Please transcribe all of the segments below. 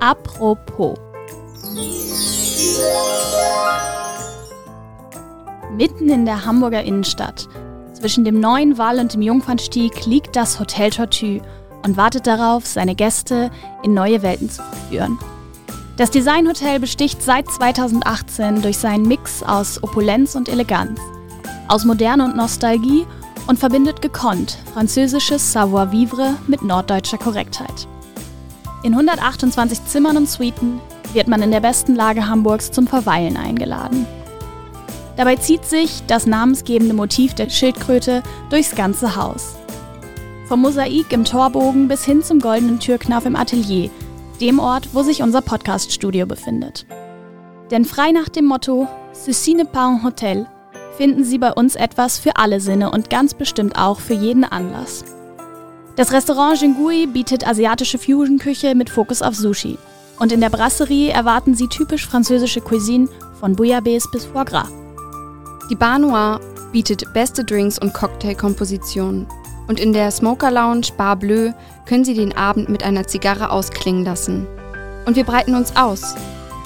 Apropos. Mitten in der Hamburger Innenstadt, zwischen dem Neuen Wall und dem Jungfernstieg, liegt das Hotel Tortue und wartet darauf, seine Gäste in neue Welten zu führen. Das Designhotel besticht seit 2018 durch seinen Mix aus Opulenz und Eleganz, aus Moderne und Nostalgie und verbindet gekonnt französisches Savoir-vivre mit norddeutscher Korrektheit. In 128 Zimmern und Suiten wird man in der besten Lage Hamburgs zum Verweilen eingeladen. Dabei zieht sich das namensgebende Motiv der Schildkröte durchs ganze Haus. Vom Mosaik im Torbogen bis hin zum goldenen Türknauf im Atelier, dem Ort, wo sich unser Podcast-Studio befindet. Denn frei nach dem Motto Ceci n'est pas un Hotel finden Sie bei uns etwas für alle Sinne und ganz bestimmt auch für jeden Anlass. Das Restaurant Jingui bietet asiatische Fusion-Küche mit Fokus auf Sushi. Und in der Brasserie erwarten Sie typisch französische Cuisine von Bouillabaisse bis Foie Gras. Die Bar Noir bietet beste Drinks und Cocktailkompositionen. Und in der Smoker Lounge Bar Bleu können Sie den Abend mit einer Zigarre ausklingen lassen. Und wir breiten uns aus.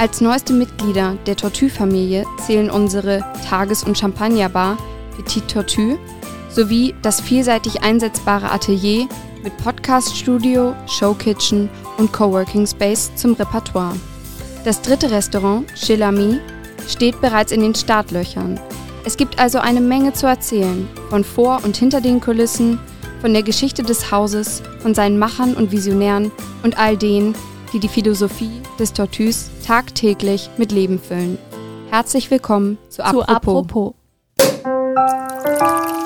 Als neueste Mitglieder der Tortue-Familie zählen unsere Tages- und Champagnerbar Petit Tortue sowie das vielseitig einsetzbare Atelier mit Podcast-Studio, Showkitchen und Coworking Space zum Repertoire. Das dritte Restaurant, Chez l'Ami, steht bereits in den Startlöchern. Es gibt also eine Menge zu erzählen, von vor und hinter den Kulissen, von der Geschichte des Hauses, von seinen Machern und Visionären und all denen, die die Philosophie des Tortus tagtäglich mit Leben füllen. Herzlich willkommen zu Apropos. Zu Apropos.